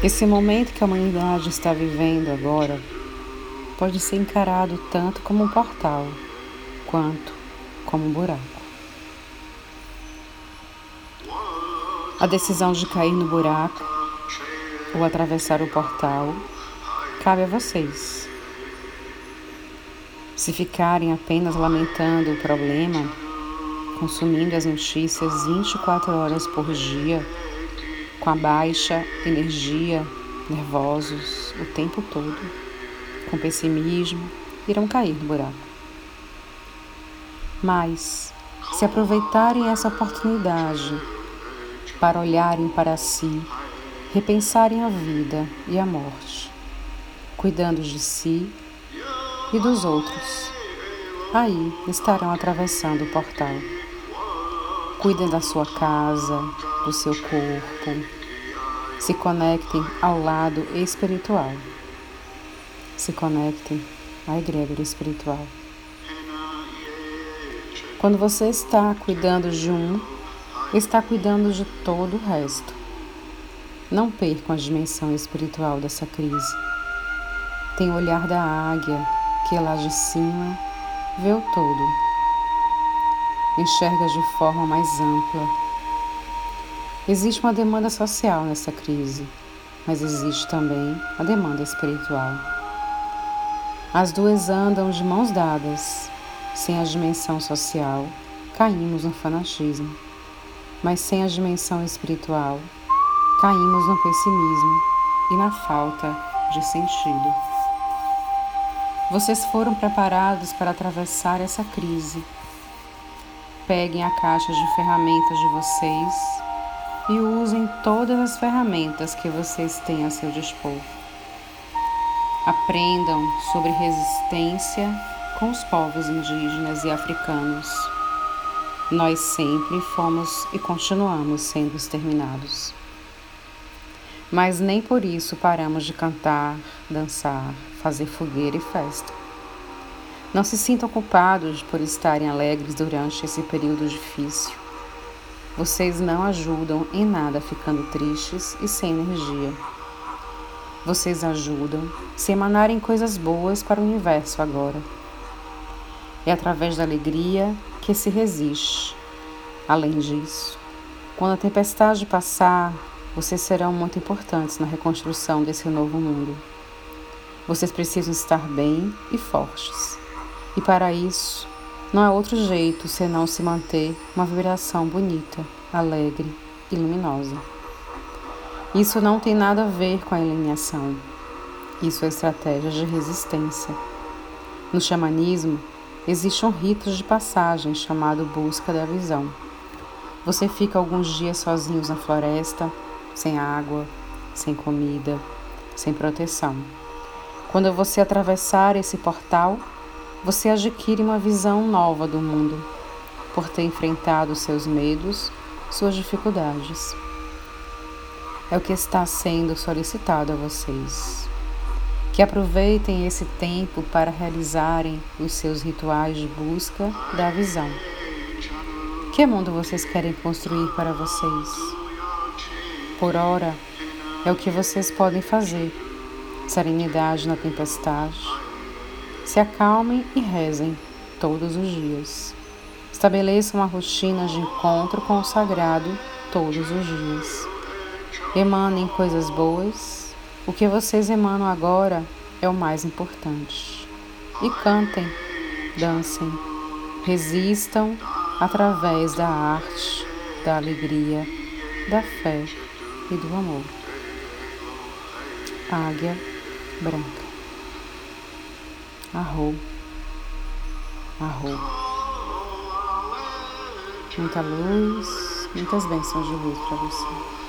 Esse momento que a humanidade está vivendo agora pode ser encarado tanto como um portal quanto como um buraco. A decisão de cair no buraco ou atravessar o portal cabe a vocês. Se ficarem apenas lamentando o problema, consumindo as notícias 24 horas por dia, com a baixa energia, nervosos o tempo todo, com pessimismo, irão cair no buraco. Mas, se aproveitarem essa oportunidade para olharem para si, repensarem a vida e a morte, cuidando de si e dos outros, aí estarão atravessando o portal. Cuidem da sua casa, do seu corpo. Se conectem ao lado espiritual. Se conectem à egrégora espiritual. Quando você está cuidando de um, está cuidando de todo o resto. Não percam a dimensão espiritual dessa crise. Tem o olhar da águia, que lá de cima vê o todo enxerga de forma mais ampla. Existe uma demanda social nessa crise, mas existe também a demanda espiritual. As duas andam de mãos dadas. Sem a dimensão social, caímos no fanatismo, mas sem a dimensão espiritual, caímos no pessimismo e na falta de sentido. Vocês foram preparados para atravessar essa crise peguem a caixa de ferramentas de vocês e usem todas as ferramentas que vocês têm a seu dispor. Aprendam sobre resistência com os povos indígenas e africanos. Nós sempre fomos e continuamos sendo exterminados. Mas nem por isso paramos de cantar, dançar, fazer fogueira e festa. Não se sintam culpados por estarem alegres durante esse período difícil. Vocês não ajudam em nada ficando tristes e sem energia. Vocês ajudam se emanarem coisas boas para o universo agora. É através da alegria que se resiste. Além disso, quando a tempestade passar, vocês serão muito importantes na reconstrução desse novo mundo. Vocês precisam estar bem e fortes. E para isso, não há outro jeito senão se manter uma vibração bonita, alegre e luminosa. Isso não tem nada a ver com a alienação. Isso é estratégia de resistência. No xamanismo, existe um rito de passagem chamado busca da visão. Você fica alguns dias sozinhos na floresta, sem água, sem comida, sem proteção. Quando você atravessar esse portal, você adquire uma visão nova do mundo, por ter enfrentado seus medos, suas dificuldades. É o que está sendo solicitado a vocês. Que aproveitem esse tempo para realizarem os seus rituais de busca da visão. Que mundo vocês querem construir para vocês? Por ora, é o que vocês podem fazer. Serenidade na tempestade se acalmem e rezem todos os dias. Estabeleçam uma rotina de encontro com o sagrado todos os dias. Emanem coisas boas. O que vocês emanam agora é o mais importante. E cantem, dancem, resistam através da arte, da alegria, da fé e do amor. Águia Branca Arrou. Arrou. Muita luz, muitas bênçãos de luz para você.